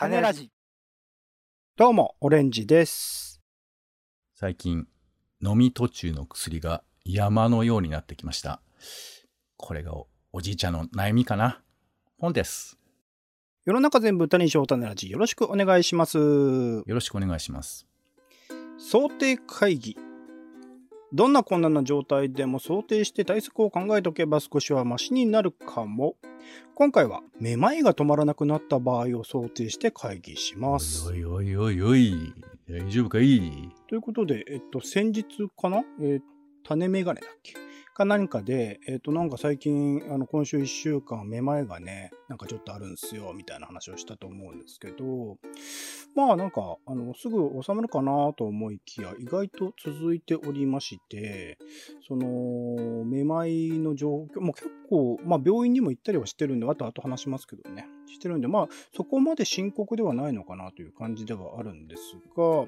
種ラジ。どうも、オレンジです。最近、飲み途中の薬が山のようになってきました。これがおおじいちゃんの悩みかな本です。世の中全部種にしよう種ラジ。よろしくお願いします。よろしくお願いします。想定会議。どんな困難な状態でも想定して対策を考えておけば少しはマシになるかも。今回はめまいが止まらなくなった場合を想定して会議します。おいおいおいおい、大丈夫かい？ということで、えっと、先日かな？えー種メガネだっけ？か何かで、えっと、なんか最近、あの、今週1週間、めまいがね、なんかちょっとあるんですよ、みたいな話をしたと思うんですけど、まあなんか、あの、すぐ収まるかなと思いきや、意外と続いておりまして、その、めまいの状況、もう結構、まあ病院にも行ったりはしてるんで、あとあと話しますけどね、してるんで、まあそこまで深刻ではないのかなという感じではあるんですが、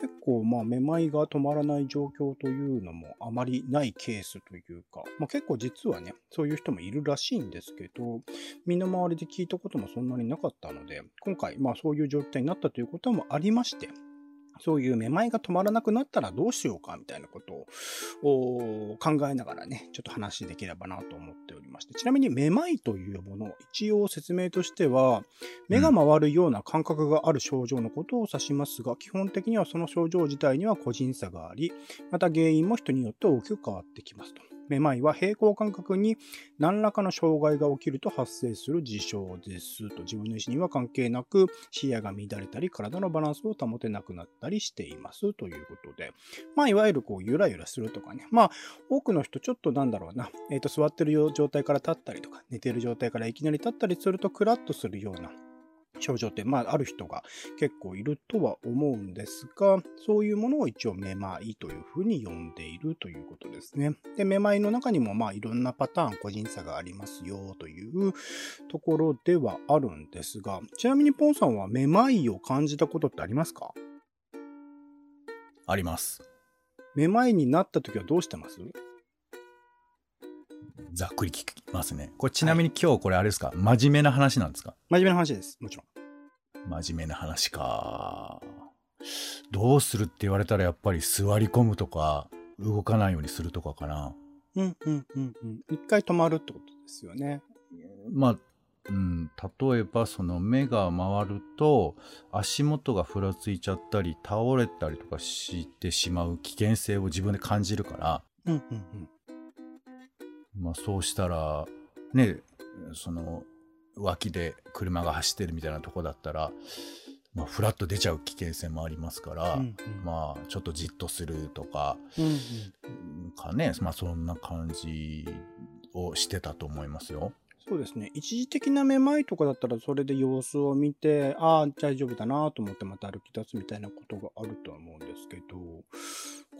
結構、まあ、めまいが止まらない状況というのもあまりないケースというか、まあ、結構実はね、そういう人もいるらしいんですけど、身の回りで聞いたこともそんなになかったので、今回、まあ、そういう状態になったということもありまして、そういうめまいが止まらなくなったらどうしようかみたいなことをお考えながらね、ちょっと話できればなと思っておりまして、ちなみにめまいというもの、一応説明としては、目が回るような感覚がある症状のことを指しますが、基本的にはその症状自体には個人差があり、また原因も人によって大きく変わってきますと。めまいは平行感覚に何らかの障害が起きると発生する事象ですと。自分の意思には関係なく視野が乱れたり体のバランスを保てなくなったりしていますということで。まあいわゆるこうゆらゆらするとかね。まあ多くの人ちょっとなんだろうな。えっ、と座ってる状態から立ったりとか寝てる状態からいきなり立ったりするとクラッとするような症状って、まあ、ある人が結構いるとは思うんですが、そういうものを一応めまいというふうに呼んでいるということですね。で、めまいの中にも、まあ、いろんなパターン、個人差がありますよというところではあるんですが、ちなみにポンさんはめまいを感じたことってありますか？あります。めまいになった時はどうしてます？ざっくり聞きますね。これちなみに今日これあれですか、真面目な話なんですか？真面目な話です。もちろん。真面目な話か。どうするって言われたらやっぱり座り込むとか、動かないようにするとかかな。うん、うん、うん、うん。一回止まるってことですよね。まあ、うん、例えばその目が回ると足元がふらついちゃったり倒れたりとかしてしまう危険性を自分で感じるから、うん、うん、うん。まあ、そうしたらねその脇で車が走ってるみたいなとこだったら、まあ、フラッと出ちゃう危険性もありますから、うんうんまあちょっとじっとするとかうんうんかねまあそんな感じをしてたと思いますよ。そうですね。一時的なめまいとかだったら、それで様子を見て、ああ、大丈夫だなと思ってまた歩き出すみたいなことがあるとは思うんですけど、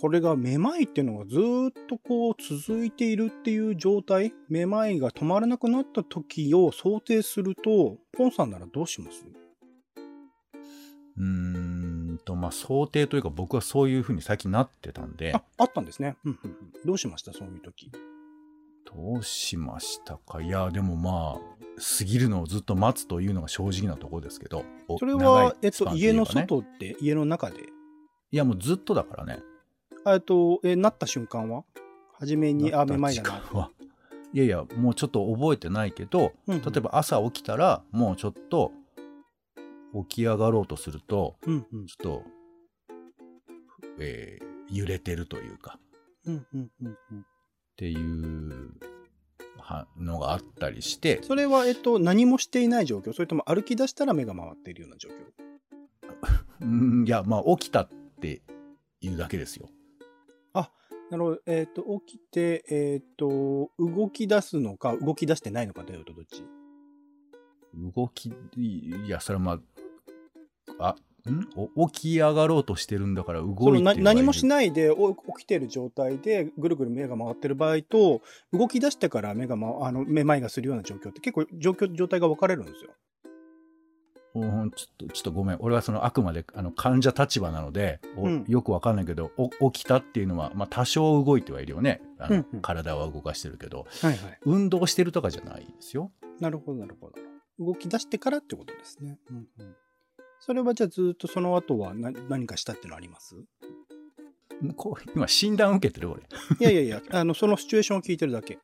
これがめまいっていうのがずーっとこう続いているっていう状態、めまいが止まらなくなった時を想定すると、ポンさんならどうします？うーんとまあ想定というか僕はそういうふうに最近なってたんで。あ、あったんですね。うんうんうん。どうしました？そういう時。どうしましたか？いやでもまあ過ぎるのをずっと待つというのが正直なところですけどおそれ長は、えっと、家の外って、家の中で？いやもうずっとだからね。あえっと、え、なった瞬間は？初めに、あ、めまいだな。いやいやもうちょっと覚えてないけど、うんうん。例えば朝起きたらもうちょっと起き上がろうとするとうんうん。ちょっと、えー揺れてるというか。うんうんうんうん。っていうはのがあったりして。それは、えっと、何もしていない状況？それとも歩き出したら目が回っているような状況？うんいやまあ起きたっていうだけですよなるほど。えっ、と、起きて、えっ、と、動き出すのか、動き出してないのかというとどっち？動きいやそれはまああん？お起き上がろうとしてるんだから動いて何もしないでお起きてる状態でぐるぐる目が回ってる場合と動き出してから目が、ま、あのめまいがするような状況って結構状況状態が分かれるんですよ。うんちょっとちょっとごめん俺はそのあくまであの患者立場なので、おうんよくわかんないけどお起きたっていうのは、まあ、多少動いてはいるよねあの、うんうん体は動かしてるけどはいはい。運動してるとかじゃないですよなるほどなるほど。動き出してからってことですね。うんうんそれはじゃあずっとその後は何何かしたっていうのあります？今診断受けてる俺。いやいやいや、あの、そのシチュエーションを聞いてるだけ。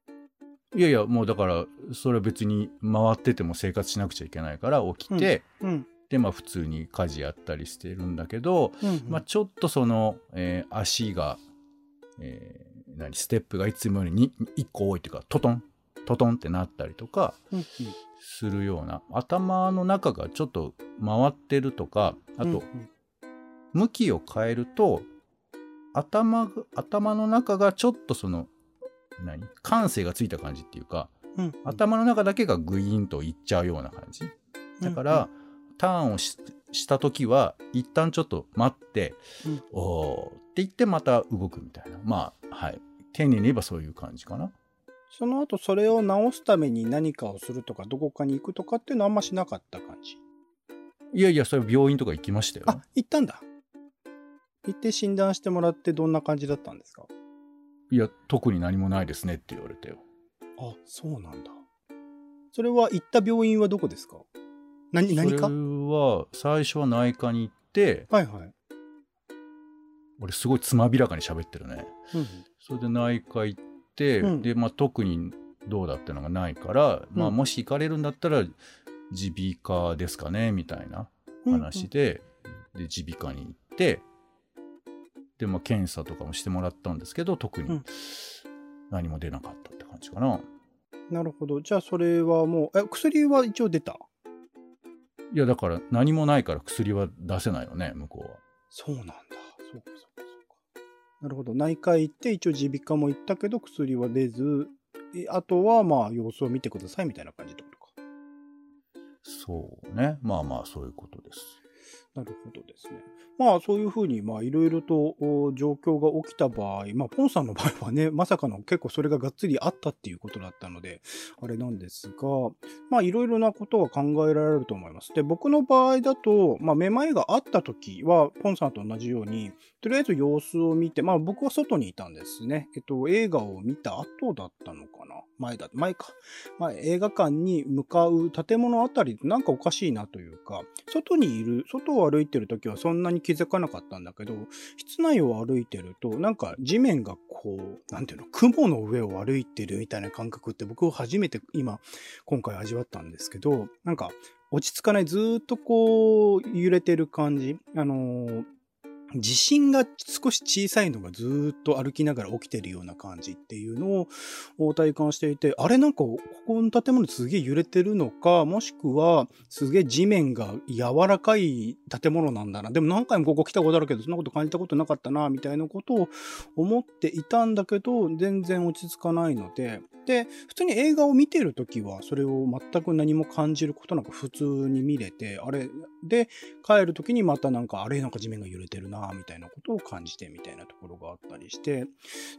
いやいや、もうだから、それは別に回ってても生活しなくちゃいけないから起きて、うん。で、まあ普通に家事やったりしてるんだけど、うん、まあちょっとその、えー足が、えー何、ステップがいつもよりに1個多いっていうか、トトン、トトンってなったりとかうんうん。するような、頭の中がちょっと回ってるとか、あと、うん。向きを変えると、頭が、頭の中がちょっとその、何？感性がついた感じっていうか、うん頭の中だけがグイーンといっちゃうような感じ。だから、ターンをしした時は、一旦ちょっと待って、うんおーって言ってまた動くみたいな。まあ、はい。丁寧に言えばそういう感じかな。その後それを直すために何かをするとか、どこかに行くとかっていうのはあんましなかった感じ。いやいや、それ病院とか行きましたよ。あ、行ったんだ。行って診断してもらってどんな感じだったんですか？いや、特に何もないですねって言われたよ。あ、そうなんだ。それは行った病院はどこですか？何、何かそれは、最初は内科に行って、はいはい。俺すごいつまびらかに喋ってるね。うんそれで内科行って、うんで、まあ特にどうだってのがないから、まあうんもし行かれるんだったら、耳鼻科ですかね、みたいな話で、で、耳鼻科に行って、で、まあ検査とかもしてもらったんですけど、特にうん何も出なかったって感じかな。なるほど。じゃあそれはもう、え、薬は一応出た？いや、だから何もないから薬は出せないよね、向こうは。そうなんだ。そうかそうかそうか。なるほど。内科行って、一応耳鼻科も行ったけど、薬は出ず、えあとはまあ様子を見てくださいみたいな感じってことか。そうね。まあまあ、そういうことです。なるほどですね。まあそういうふうにまあいろいろと状況が起きた場合、まあポンさんの場合はね、まさかの結構それががっつりあったっていうことだったので、あれなんですが、まあいろいろなことが考えられると思います。で、僕の場合だと、まあめまいがあった時は、ポンさんと同じように、とりあえず様子を見て、まあ僕は外にいたんですね。えっと、映画を見た後だったのかな前だ、前か。まあ映画館に向かう建物あたりなんかおかしいなというか、外にいる、外は歩いてる時はそんなに気づかなかったんだけど、室内を歩いてると、なんか地面がこう、何ていうの、雲の上を歩いてるみたいな感覚って僕初めて今、今回味わったんですけど、なんか落ち着かない、ずっとこう揺れてる感じ。あのー地震が少し小さいのがずっと歩きながら起きてるような感じっていうのを体感していて、あれなんかここの建物すげえ揺れてるのか、もしくはすげえ地面が柔らかい建物なんだな。でも何回もここ来たことあるけど、そんなこと感じたことなかったな、みたいなことを思っていたんだけど、全然落ち着かないので、で、普通に映画を見てるときは、それを全く何も感じることなく普通に見れて、あれ、で、帰るときにまたなんか、あれなんか地面が揺れてるな、みたいなことを感じてみたいなところがあったりして、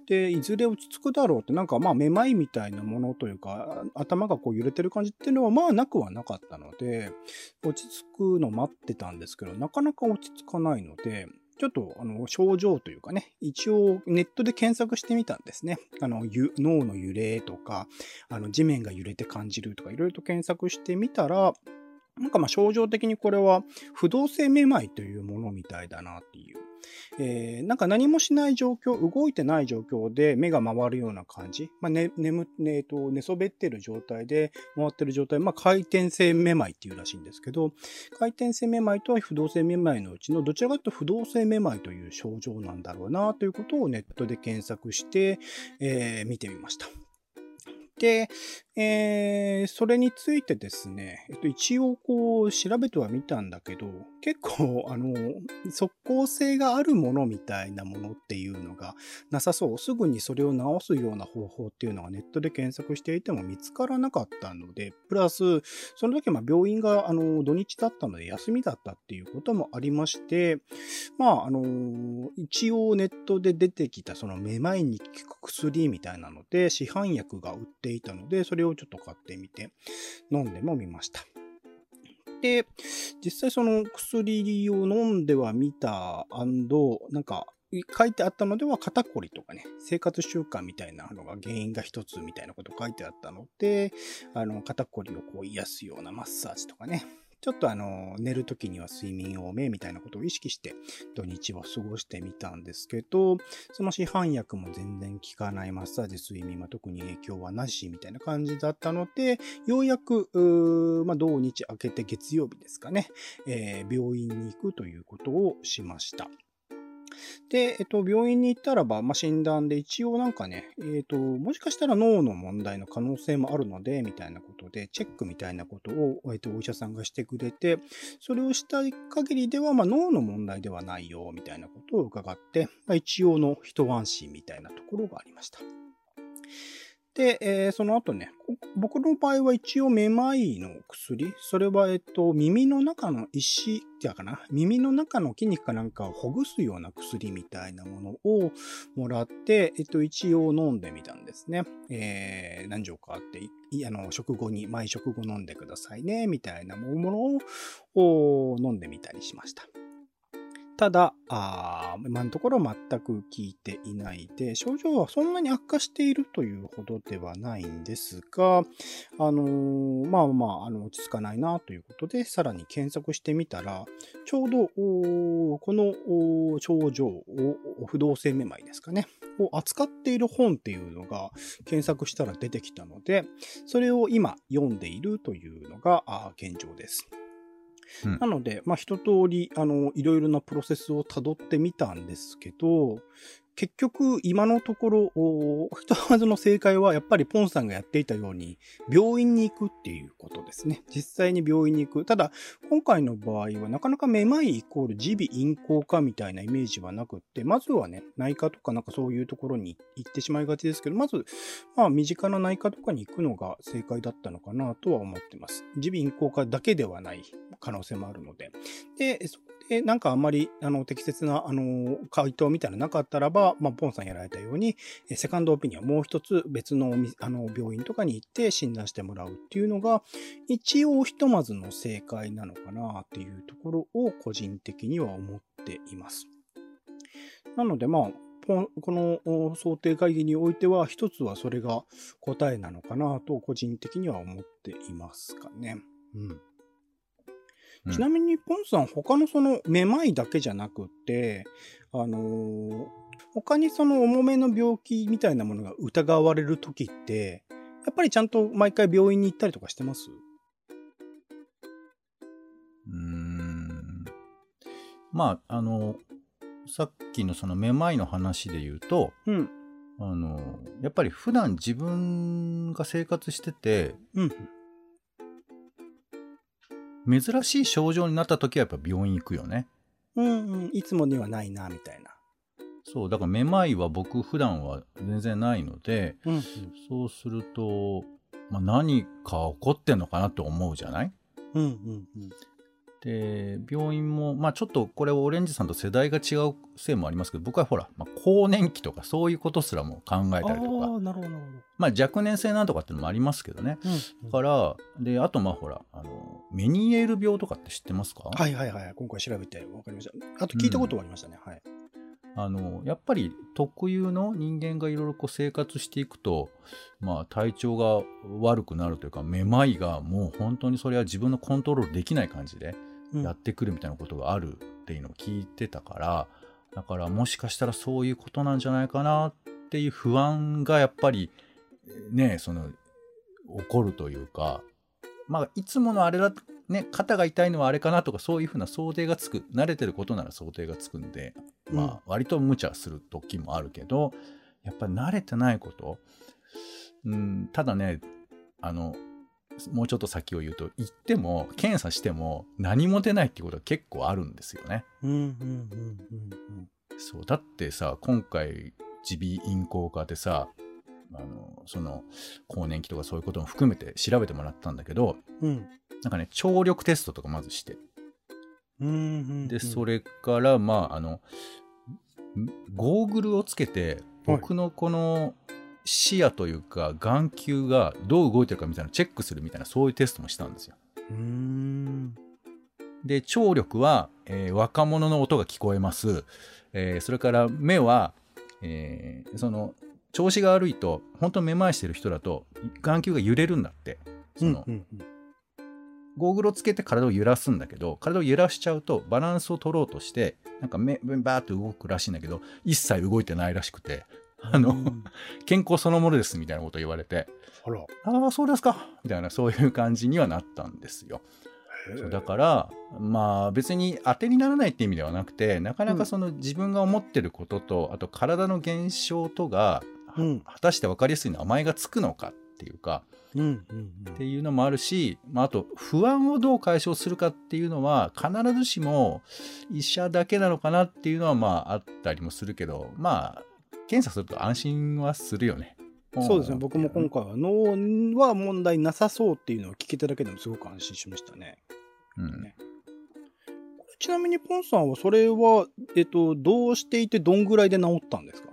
で、いずれ落ち着くだろうって、なんかまあ、めまいみたいなものというか、頭がこう揺れてる感じっていうのはまあなくはなかったので、落ち着くの待ってたんですけど、なかなか落ち着かないので、ちょっとあの症状というかね、一応ネットで検索してみたんですね。あの脳の揺れとか、あの地面が揺れて感じるとか、いろいろと検索してみたら、なんかまあ症状的にこれは不動性めまいというものみたいだなっていう。えーなんか何もしない状況、動いてない状況で目が回るような感じ。まあ、ね、眠、ね、えっと、寝そべってる状態で回ってる状態。まあ、回転性めまいっていうらしいんですけど、回転性めまいとは不動性めまいのうちのどちらかというと不動性めまいという症状なんだろうなということをネットで検索して、えー見てみました。で、えーそれについてですね、えっと、一応こう調べてはみたんだけど、結構、あの、即効性があるものみたいなものっていうのがなさそう。すぐにそれを直すような方法っていうのがネットで検索していても見つからなかったので、プラス、その時まあ病院があの土日だったので休みだったっていうこともありまして、まあ、あの、一応ネットで出てきたそのめまいに効く薬みたいなので、市販薬が売っていたので、それををちょっと買ってみて飲んでもみました。で、実際その薬を飲んではみたなんか、書いてあったのでは肩こりとかね、生活習慣みたいなのが原因が一つみたいなこと書いてあったので、あの、肩こりをこう癒すようなマッサージとかね、ちょっとあの、寝るときには睡眠多めみたいなことを意識して土日は過ごしてみたんですけど、その市販薬も全然効かないマッサージ、睡眠は特に影響はなしみたいな感じだったので、ようやく、まあ、土日明けて月曜日ですかね、えー、病院に行くということをしました。で、えっと、病院に行ったらば、まあ、診断で一応なんかね、えっと、もしかしたら脳の問題の可能性もあるので、みたいなことで、チェックみたいなことを、えっと、お医者さんがしてくれて、それをした限りでは、まあ、脳の問題ではないよ、みたいなことを伺って、まあ、一応の一安心みたいなところがありました。で、えー、その後ね、僕の場合は一応めまいの薬、それは、えっと、耳の中の石、じゃかな、耳の中の筋肉かなんかをほぐすような薬みたいなものをもらって、えっと、一応飲んでみたんですね。えー、何錠かあって、あの、食後に、毎食後飲んでくださいね、みたいなものを飲んでみたりしました。ただ、あ今のところ全く効いていないで、症状はそんなに悪化しているというほどではないんですが、あのー、まあまあ、あの、落ち着かないなということで、さらに検索してみたら、ちょうど、この症状を、不動性めまいですかね、を扱っている本っていうのが検索したら出てきたので、それを今読んでいるというのが現状です。なので、まあ、一通り、あの、いろいろなプロセスを辿ってみたんですけど、結局、今のところ、ひとまずの正解は、やっぱりポンさんがやっていたように、病院に行くっていうことですね。実際に病院に行く。ただ、今回の場合は、なかなかめまいイコール耳鼻咽喉科みたいなイメージはなくって、まずはね、内科とかなんかそういうところに行ってしまいがちですけど、まず、まあ、身近な内科とかに行くのが正解だったのかなとは思ってます。耳鼻咽喉科だけではない可能性もあるので。で、そで、なんかあんまり、あの、適切な、あの、回答みたいななかったらば、まあ、ポンさんやられたように、セカンドオピニオン、もう一つ別の、あの、病院とかに行って診断してもらうっていうのが、一応ひとまずの正解なのかなっていうところを個人的には思っています。なので、まあ、この想定会議においては、一つはそれが答えなのかなと個人的には思っていますかね。うん。ちなみに、ポンさん、他のその、めまいだけじゃなくて、あのー、他にその重めの病気みたいなものが疑われるときって、やっぱりちゃんと毎回病院に行ったりとかしてます？うーん。まあ、あの、さっきのそのめまいの話で言うと、うん。あの、やっぱり普段自分が生活してて、うん。珍しい症状になった時はやっぱ病院行くよね。うんうん、いつもにはないな、みたいな。そう、だからめまいは僕普段は全然ないので、うんうん、そうすると、まあ、何か起こってんのかなって思うじゃない？うんうんうん。で、病院も、まあちょっとこれオレンジさんと世代が違うせいもありますけど、僕はほら、まあ、更年期とかそういうことすらも考えたりとか、まあ若年性なんとかっていうのもありますけどね。うんうん、から、で、あとまあほら、あの、メニエール病とかって知ってますか？はいはいはい。今回調べて分かりました。あと聞いたことはありましたね。うん、はい。あの、やっぱり特有の人間がいろいろこう生活していくと、まあ体調が悪くなるというか、めまいがもう本当にそれは自分のコントロールできない感じで、やってくるみたいなことがあるっていうのを聞いてたから、だからもしかしたらそういうことなんじゃないかなっていう不安がやっぱりね、その、起こるというか、まあ、いつものあれだ、ね、肩が痛いのはあれかなとか、そういうふうな想定がつく、慣れてることなら想定がつくんで、まあ、割と無茶する時もあるけど、やっぱり慣れてないこと、うん、ただね、あの、もうちょっと先を言うと、行っても、検査しても何も出ないってことが結構あるんですよね。うんうんうんうんうん。そう、だってさ、今回、耳鼻咽喉科でさ、あの、その、更年期とかそういうことも含めて調べてもらったんだけど、うん、なんかね、聴力テストとかまずして。うんうんうん、で、それから、まあ、あの、ゴーグルをつけて、僕のこの視野というか眼球がどう動いてるかみたいなチェックするみたいなそういうテストもしたんですよ。で聴力は、えー、若者の音が聞こえます、えー、それから目は、えー、その調子が悪いと本当にめまいしてる人だと眼球が揺れるんだって。その、うんうんうん、ゴーグルをつけて体を揺らすんだけど、体を揺らしちゃうとバランスを取ろうとして、なんか目、バーって動くらしいんだけど、一切動いてないらしくて、あの、健康そのものですみたいなこと言われて、あら。ああ、そうですか。みたいな、そういう感じにはなったんですよ。そうだからまあ別に当てにならないって意味ではなくてなかなかその自分が思ってることと、うん、あと体の現象とが、うん、果たして分かりやすい名前がつくのかっていうか、うんうんうん、っていうのもあるし、まあ、あと不安をどう解消するかっていうのは必ずしも医者だけなのかなっていうのはまああったりもするけどまあ検査すると安心はするよね。そうですね、僕も今回は脳は問題なさそうっていうのを聞けただけでもすごく安心しましたね。うんね、ちなみにポンさんはそれは、えっと、どうしていてどんぐらいで治ったんですか？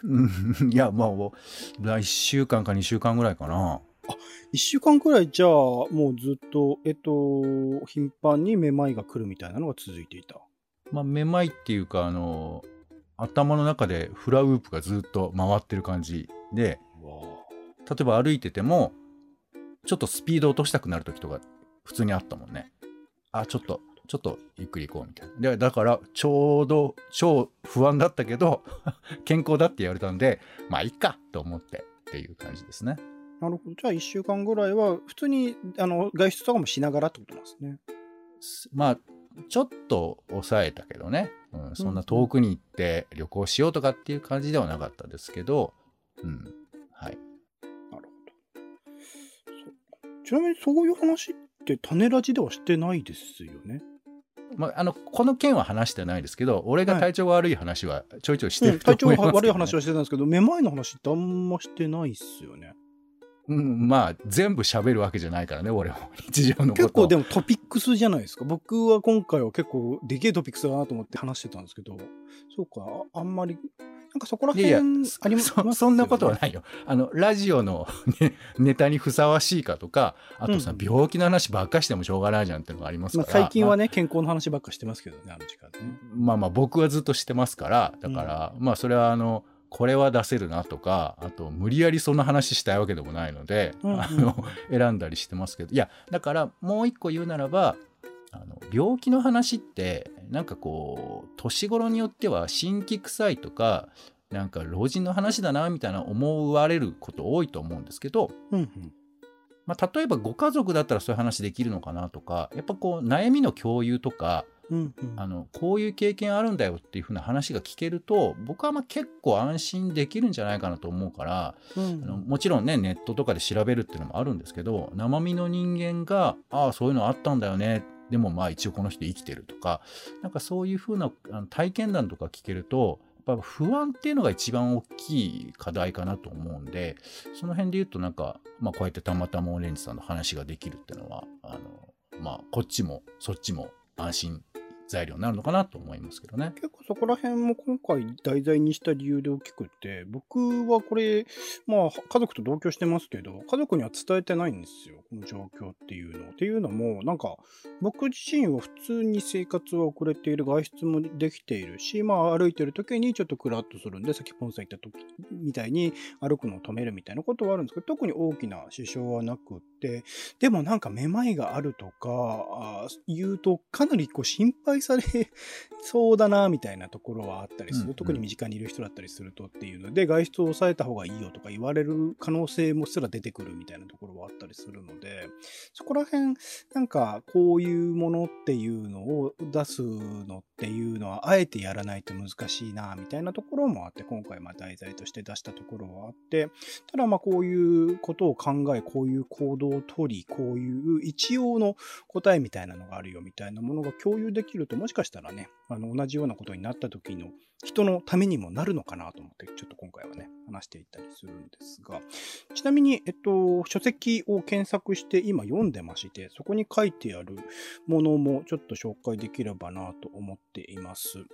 いや、まあ、1週間か2週間ぐらいかな。あ、1週間くらいじゃあ、もうずっと、えっと、頻繁にめまいが来るみたいなのが続いていた。まあ、めまいっていうか、あの、頭の中でフラウープがずっと回ってる感じで、例えば歩いてても、ちょっとスピード落としたくなる時とか普通にあったもんね。あ、ちょっと、ちょっとゆっくり行こうみたいな。で、だから、ちょうど超不安だったけど、健康だって言われたんで、まあいいかと思ってっていう感じですね。なるほど。じゃあ1週間ぐらいは、普通にあの外出とかもしながらってことなんですね。まあ、ちょっと抑えたけどね、うん、そんな遠くに行って旅行しようとかっていう感じではなかったですけど、うん、はい。なるほど。ちなみにそういう話って種ラジではしてないですよね？まあ、あのこの件は話してないですけど俺が体調が悪い話はちょいちょいしてる、はいうん、体調が悪い話はしてたんですけどめまいの話ってあんましてないっすよね。うん、まあ全部喋るわけじゃないからね俺も。日常の結構でもトピックスじゃないですか。僕は今回は結構でけえトピックスだなと思って話してたんですけど。そうかあんまりなんかそこら辺ありますそ そんなことはないよ。あの、ラジオの、ね、ネタにふさわしいかとか、あとさ、うん、病気の話ばっかしてもしょうがないじゃんっていうのがありますから。まあ、最近はね、まあ、健康の話ばっかしてますけどね、あの時間ね。まあまあ、僕はずっとしてますから、だから、うん、まあ、それはあの、これは出せるなとかあと無理やりそんな話したいわけでもないので、うんうん、あの選んだりしてますけど。いやだからもう一個言うならばあの病気の話ってなんかこう年頃によっては新規臭いとかなんか老人の話だなみたいな思われること多いと思うんですけど、うんうん。まあ、例えばご家族だったらそういう話できるのかなとかやっぱこう悩みの共有とかうんうん、あのこういう経験あるんだよっていう風な話が聞けると僕はまあ結構安心できるんじゃないかなと思うから、うん、あのもちろんねネットとかで調べるっていうのもあるんですけど生身の人間がああそういうのあったんだよね。でもまあ一応この人生きてるとかなんかそういう風なあな体験談とか聞けるとやっぱ不安っていうのが一番大きい課題かなと思うんでその辺で言うとなんか、まあ、こうやってたまたまオレンジさんの話ができるっていうのはあのまあこっちもそっちも安心材料になるのかなと思いますけどね。結構そこら辺も今回題材にした理由で大きくて、僕はこれ、まあ家族と同居してますけど、家族には伝えてないんですよ。この状況っていうの。っていうのも、なんか僕自身は普通に生活は遅れている、外出もできているし、まあ歩いてる時にちょっとクラッとするんで、さっきポンさん言った時みたいに歩くのを止めるみたいなことはあるんですけど、特に大きな支障はなくて、でもなんかめまいがあるとか、言うとかなりこう心配され そうだな、みたいなところはあったりする。うんうん、特に身近にいる人だったりするとっていうの。で、外出を抑えた方がいいよとか言われる可能性もすら出てくるみたいなところはあったりするので、そこら辺、なんかこういうものっていうのを出すのっていうのは、あえてやらないと難しいな、みたいなところもあって、今回まあ題材として出したところはあって、ただまあこういうことを考え、こういう行動をとり、こういう一応の答えみたいなのがあるよみたいなものが共有できると、もしかしたらね、あの、同じようなことになった時の人のためにもなるのかなと思って、ちょっと今回はね、話していったりするんですが、ちなみに、えっと、書籍を検索して今読んでまして、そこに書いてあるものもちょっと紹介できればなと思っています。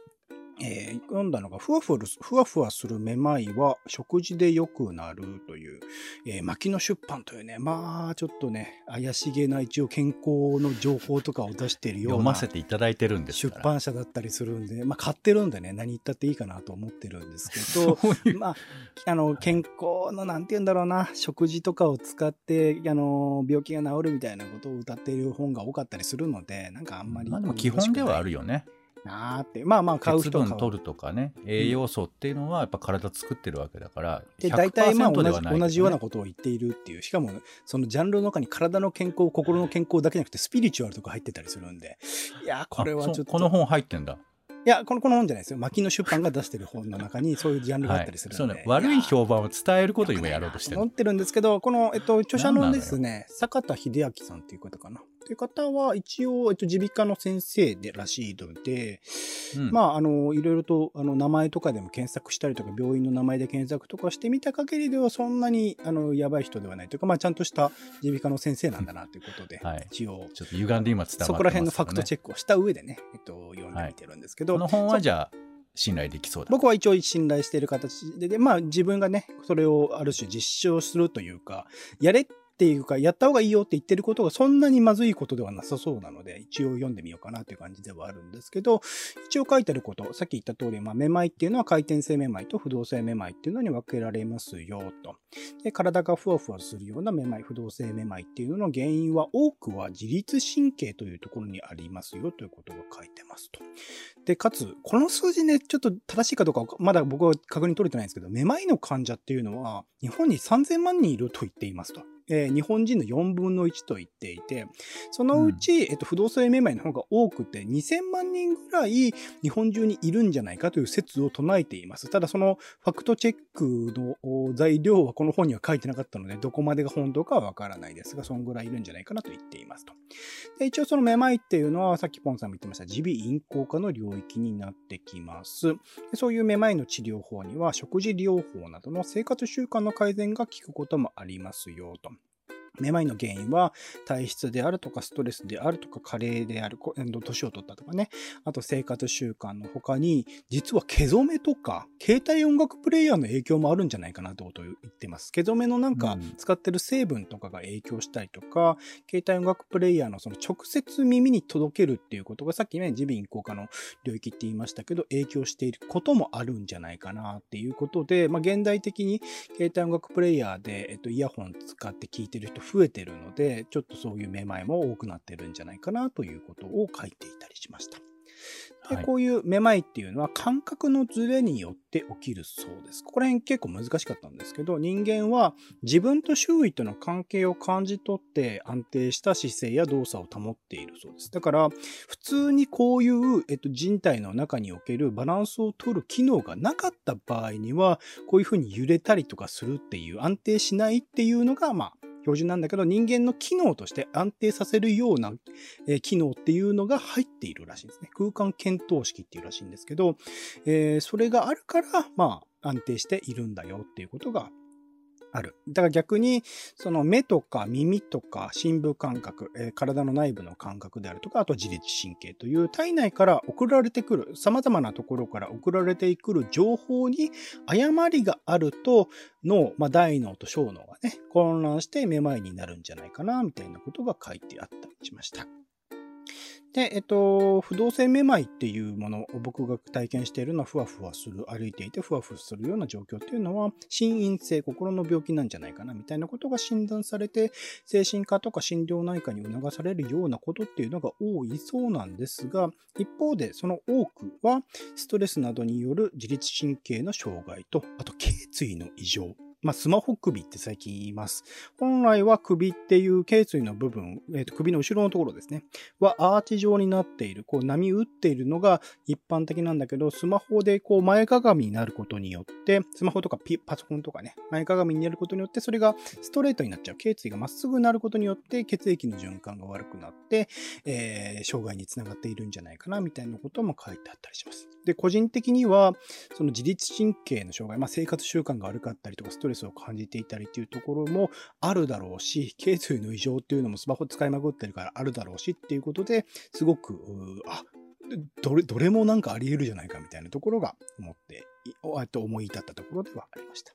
えー、読んだのが、ふわふわふわふわするめまいは食事で良くなるという、えー、牧野出版というね、まあ、ちょっとね、怪しげな一応健康の情報とかを出しているような。読ませていただいてるんです出版社だったりするんで、まあ、買ってるんでね、何言ったっていいかなと思ってるんですけど、まあ、あの、健康の、なんて言うんだろうな、食事とかを使って、あの、病気が治るみたいなことを歌っている本が多かったりするので、なんかあんまり。まあ、でも基本ではあるよね。なーって。まあまあ買う人は。鉄分取るとかね、栄養素っていうのはやっぱ体作ってるわけだから、で、大体まあ同じ同じようなことを言っているっていう、しかもそのジャンルの中に体の健康、心の健康だけじゃなくてスピリチュアルとか入ってたりするんで、いや、これはちょっと。この本入ってんだ。いや、この、この本じゃないですよ。牧野出版が出してる本の中にそういうジャンルがあったりするので。はい、ね、悪い評判を伝えることにもやろうとしてる。思ってるんですけど、この、えっと、著者のですね、坂田秀明さんっていう方かな。という方は、一応、えっと、耳鼻科の先生でらしいので、うん、まあ、あの、いろいろと、あの、名前とかでも検索したりとか、病院の名前で検索とかしてみた限りでは、そんなに、あの、やばい人ではないというか、まあ、ちゃんとした耳鼻科の先生なんだなということで、はい、一応、ちょっと歪んで今伝わってます、ね、そこら辺のファクトチェックをした上でね、えっと、読んでみてるんですけど、はい、この本はじゃあ、信頼できそうだ。僕は一応信頼している形でで、まあ自分がね、それをある種実証するというか、やれってっていうか、やった方がいいよって言ってることがそんなにまずいことではなさそうなので、一応読んでみようかなという感じではあるんですけど、一応書いてあること、さっき言った通り、まあ、めまいっていうのは回転性めまいと不動性めまいっていうのに分けられますよ、と。で、体がふわふわするようなめまい、不動性めまいっていうのの原因は多くは自律神経というところにありますよということが書いてますと。で、かつ、この数字ね、ちょっと正しいかどうか、まだ僕は確認取れてないんですけど、めまいの患者っていうのは、日本に3000万人いると言っていますと。えー、日本人の4分の1と言っていて、そのうち、うん、えっと、不動産めまいの方が多くて、2000万人ぐらい日本中にいるんじゃないかという説を唱えています。ただ、そのファクトチェックの材料はこの本には書いてなかったので、どこまでが本当かはわからないですが、そんぐらいいるんじゃないかなと言っていますと。で一応そのめまいっていうのは、さっきポンさんも言ってました、耳鼻咽喉科の領域になってきます。でそういうめまいの治療法には、食事療法などの生活習慣の改善が効くこともありますよと。めまいの原因は体質であるとかストレスであるとか加齢である、年を取ったとかね、あと生活習慣の他に、実は毛染めとか、携帯音楽プレイヤーの影響もあるんじゃないかなってことを言ってます。毛染めのなんか使ってる成分とかが影響したりとか、うん、携帯音楽プレイヤーのその直接耳に届けるっていうことがさっきね、耳鼻咽喉科の領域って言いましたけど、影響していることもあるんじゃないかなっていうことで、まあ現代的に携帯音楽プレイヤーで、えっと、イヤホン使って聞いてる人増えてるので、ちょっとそういうめまいも多くなってるんじゃないかなということを書いていたりしました。で、こういうめまいっていうのは感覚のズレによって起きるそうです。ここら辺結構難しかったんですけど、人間は自分と周囲との関係を感じ取って安定した姿勢や動作を保っているそうです。だから、普通にこういう、えっと、人体の中におけるバランスを取る機能がなかった場合には、こういうふうに揺れたりとかするっていう安定しないっていうのが、まあ、標準なんだけど、人間の機能として安定させるような、え、機能っていうのが入っているらしいんですね。空間検討式っていうらしいんですけど、えー、それがあるから、まあ、安定しているんだよっていうことがある。だから逆に、その目とか耳とか深部感覚、えー、体の内部の感覚であるとか、あと自律神経という体内から送られてくる、様々なところから送られてくる情報に誤りがあると、脳、まあ、大脳と小脳がね、混乱してめまいになるんじゃないかな、みたいなことが書いてあったりしました。で、えっと、不動性めまいっていうものを僕が体験しているのは、ふわふわする、歩いていてふわふわするような状況っていうのは、心因性、心の病気なんじゃないかな、みたいなことが診断されて、精神科とか心療内科に促されるようなことっていうのが多いそうなんですが、一方で、その多くは、ストレスなどによる自律神経の障害と、あと、頸椎の異常まあ、スマホ首って最近言います。本来は首っていう頸椎の部分、えー、と首の後ろのところですね、はアーチ状になっている、こう波打っているのが一般的なんだけど、スマホでこう前かがみになることによって、スマホとかパソコンとかね、前かがみになることによって、それがストレートになっちゃう。頸椎がまっすぐなることによって、血液の循環が悪くなって、えー、障害につながっているんじゃないかな、みたいなことも書いてあったりします。で、個人的には、その自律神経の障害、まあ、生活習慣が悪かったりとか、ストトレスを感じていたりっていうところもあるだろうし、頸椎の異常っていうのもスマホ使いまくってるからあるだろうしっていうことで、すごく、あ、どれ、どれもなんかあり得るじゃないかみたいなところが思って、と思い至ったところではありました。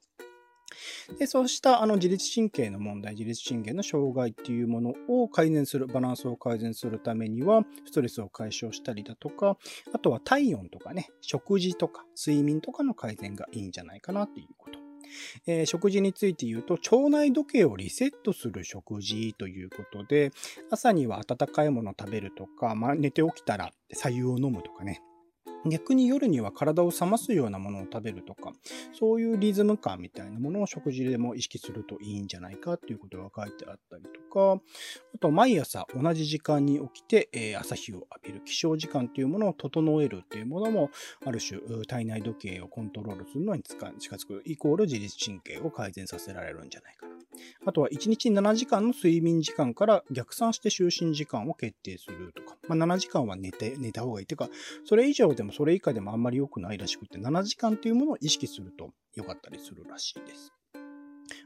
で、そうしたあの自律神経の問題、自律神経の障害っていうものを改善する、バランスを改善するためには、ストレスを解消したりだとか、あとは体温とかね、食事とか睡眠とかの改善がいいんじゃないかなっていうこと。えー食事について言うと、腸内時計をリセットする食事ということで、朝には温かいものを食べるとか、まあ、寝て起きたら白湯を飲むとかね。逆に夜には体を冷ますようなものを食べるとか、そういうリズム感みたいなものを食事でも意識するといいんじゃないかっていうことが書いてあったりとか、あと毎朝同じ時間に起きて、朝日を浴びる起床時間っていうものを整えるっていうものも、ある種体内時計をコントロールするのに近づくイコール自律神経を改善させられるんじゃないかな。あとは1日7時間の睡眠時間から逆算して就寝時間を決定するとか、まあ、7時間は寝て、寝た方がいい。てか、それ以上でもそれ以下でもあんまり良くないらしくて、7時間っていうものを意識すると良かったりするらしいです。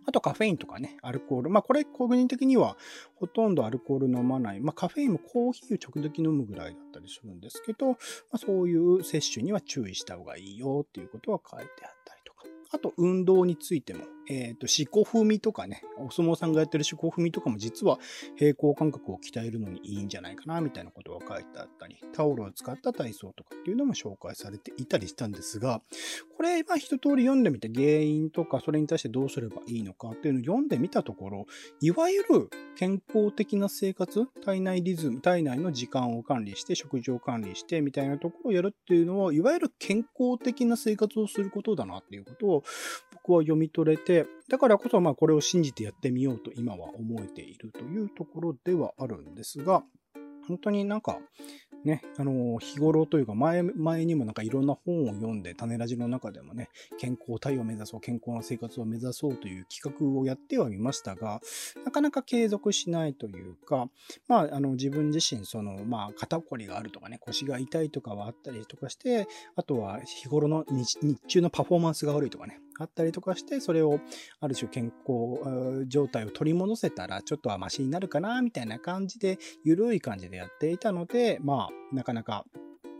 あとカフェインとかね、アルコール。まあこれ個人的にはほとんどアルコール飲まない。まあカフェインもコーヒーを時々飲むぐらいだったりするんですけど、まあ、そういう摂取には注意した方がいいよっていうことは書いてあったりとか。あと運動についても、えっ、と、四股踏みとかね、お相撲さんがやってる四股踏みとかも実は平行感覚を鍛えるのにいいんじゃないかな、みたいなことが書いてあったり、タオルを使った体操とかっていうのも紹介されていたりしたんですが、これ、まあ一通り読んでみて原因とかそれに対してどうすればいいのかっていうのを読んでみたところ、いわゆる健康的な生活、体内リズム、体内の時間を管理して、食事を管理してみたいなところをやるっていうのは、いわゆる健康的な生活をすることだなっていうことを僕は読み取れて、だからこそまあこれを信じてやってみようと今は思えているというところではあるんですが、本当になんか、ね、あの、日頃というか前、前にもなんかいろんな本を読んで、種ラジの中でもね、健康体を目指そう、健康な生活を目指そうという企画をやってはみましたが、なかなか継続しないというか、まあ、あの、自分自身、その、まあ、肩こりがあるとかね、腰が痛いとかはあったりとかして、あとは日頃の日中のパフォーマンスが悪いとかね、あったりとかして、それをある種健康状態を取り戻せたら、ちょっとはマシになるかな、みたいな感じで、ゆるい感じでやっていたので、まあ、なかなか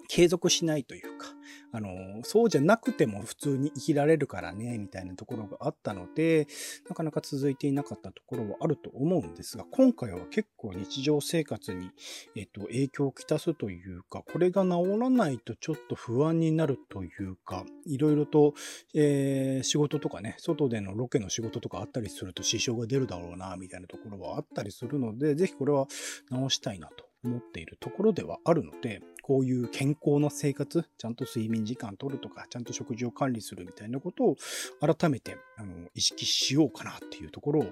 継続しないというか、あの、そうじゃなくても普通に生きられるからね、みたいなところがあったので、なかなか続いていなかったところはあると思うんですが、今回は結構日常生活に、えっと、影響をきたすというか、これが治らないとちょっと不安になるというか、いろいろと、えー仕事とかね、外でのロケの仕事とかあったりすると支障が出るだろうな、みたいなところはあったりするので、ぜひこれは直したいなと思っているところではあるので、こういう健康な生活、ちゃんと睡眠時間取るとか、ちゃんと食事を管理するみたいなことを改めてあの意識しようかなっていうところを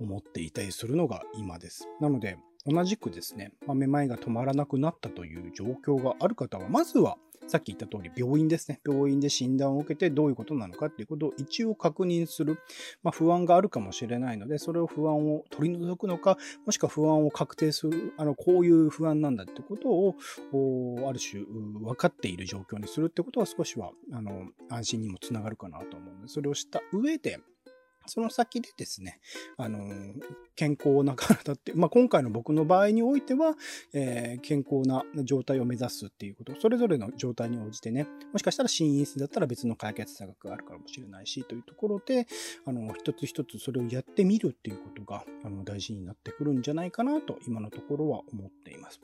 思っていたりするのが今です。なので、同じくですね、まあめまいが止まらなくなったという状況がある方は、まずはさっき言った通り病院ですね。病院で診断を受けてどういうことなのかっていうことを一応確認する。まあ不安があるかもしれないので、それを不安を取り除くのか、もしくは不安を確定する、あの、こういう不安なんだってことを、ある種、分かっている状況にするってことは少しは、あの、安心にもつながるかなと思うので、それをした上で、その先でですね、あの、健康な体って、まあ、今回の僕の場合においては、えー健康な状態を目指すっていうこと、それぞれの状態に応じてね、もしかしたら心因性だったら別の解決策があるかもしれないし、というところで、あの、一つ一つそれをやってみるっていうことが、あの、大事になってくるんじゃないかなと、今のところは思っています。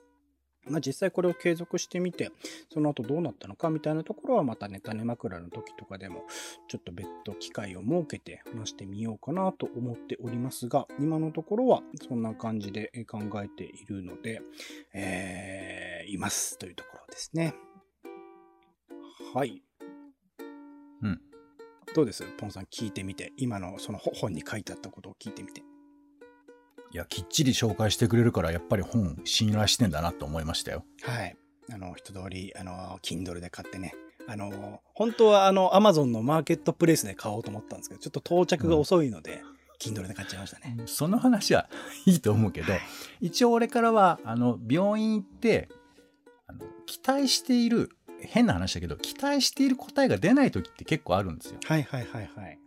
まあ、実際これを継続してみて、その後どうなったのかみたいなところはまたね、種枕の時とかでも、ちょっと別途機会を設けて話してみようかなと思っておりますが、今のところはそんな感じで考えているので、えー、いますというところですね。はい。うん。どうです？ポンさん聞いてみて、今のその本に書いてあったことを聞いてみて。いや、きっちり紹介してくれるから、やっぱり本信頼してんだなと思いましたよ。はい。あの、一通り、あの、Kindle で買ってね。あの、本当はあの、Amazon のマーケットプレイスで買おうと思ったんですけど、ちょっと到着が遅いので、Kindle で買っちゃいましたね。その話は いいと思うけど、一応俺からは、あの、病院行って、あの期待している、変な話だけど、期待している答えが出ない時って結構あるんですよ。はいはいはいはい。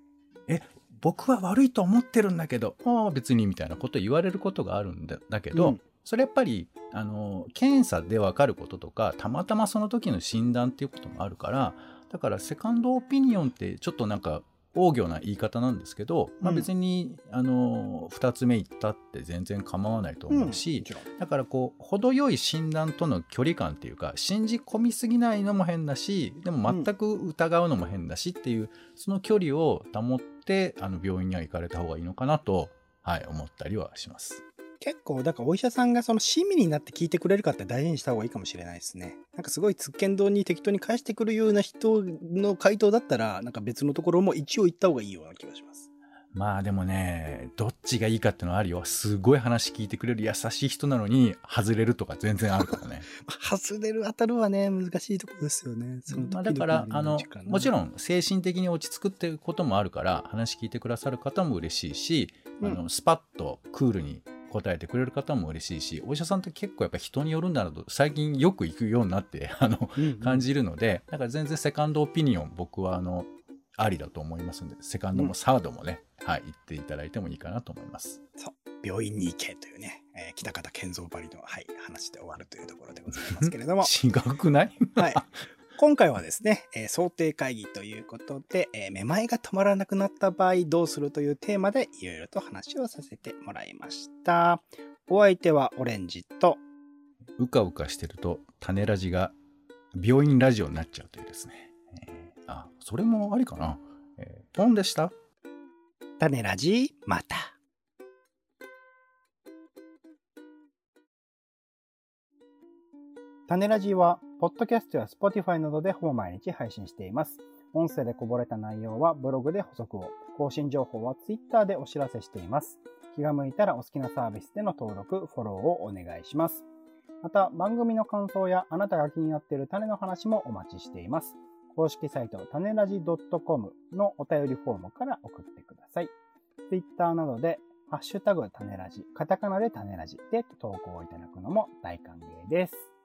僕は悪いと思ってるんだけど、ああ、別にみたいなこと言われることがあるんだだけど、うん。それやっぱりあの検査で分かることとかたまたまその時の診断っていうこともあるからだからセカンドオピニオンってちょっとなんか大行な言い方なんですけど、まあ、別に、うん、あの2つ目行ったって全然構わないと思うし、うん、だからこう程よい診断との距離感っていうか信じ込みすぎないのも変だしでも全く疑うのも変だしっていう、うん、その距離を保ってあの病院には行かれた方がいいのかなと、はい、思ったりはします。結構、だからお医者さんがその親身になって聞いてくれるかって大事にした方がいいかもしれないですね。なんかすごいつっけんどに適当に返してくるような人の回答だったら、なんか別のところも一応言った方がいいような気がします。まあでもね、どっちがいいかっていうのはあるよ。すごい話聞いてくれる優しい人なのに、外れるとか全然あるからね。外れる当たるはね、難しいところですよね。そのまあだから、あの、もちろん精神的に落ち着くっていうこともあるから、話聞いてくださる方も嬉しいし、うん、あのスパッとクールに答えてくれる方も嬉しいしお医者さんって結構やっぱ人によるんだなと最近よく行くようになって あの、うんうん、感じるのでだから全然セカンドオピニオン僕はあのありだと思いますんでセカンドもサードもね、うん、はい言っていただいてもいいかなと思います。そう。病院に行けというね、えー、北方健三ばりの、はい、話で終わるというところでございますけれども。違くない？はい今回はですね、えー、想定会議ということで、えー、めまいが止まらなくなった場合どうするというテーマでいろいろと話をさせてもらいました。お相手はオレンジと、うかうかしてると種ラジが病院ラジオになっちゃうというですね。えー、あ、それもありかな。えー、ポンでした。種ラジ、また。種ラジはポッドキャストや Spotify などでほぼ毎日配信しています。音声でこぼれた内容はブログで補足を、更新情報は Twitter でお知らせしています。気が向いたらお好きなサービスでの登録、フォローをお願いします。また、番組の感想やあなたが気になっている種の話もお待ちしています。公式サイト、種ラジ .com のお便りフォームから送ってください。Twitter などで、ハッシュタグ種ラジ、カタカナで種ラジで投稿いただくのも大歓迎です。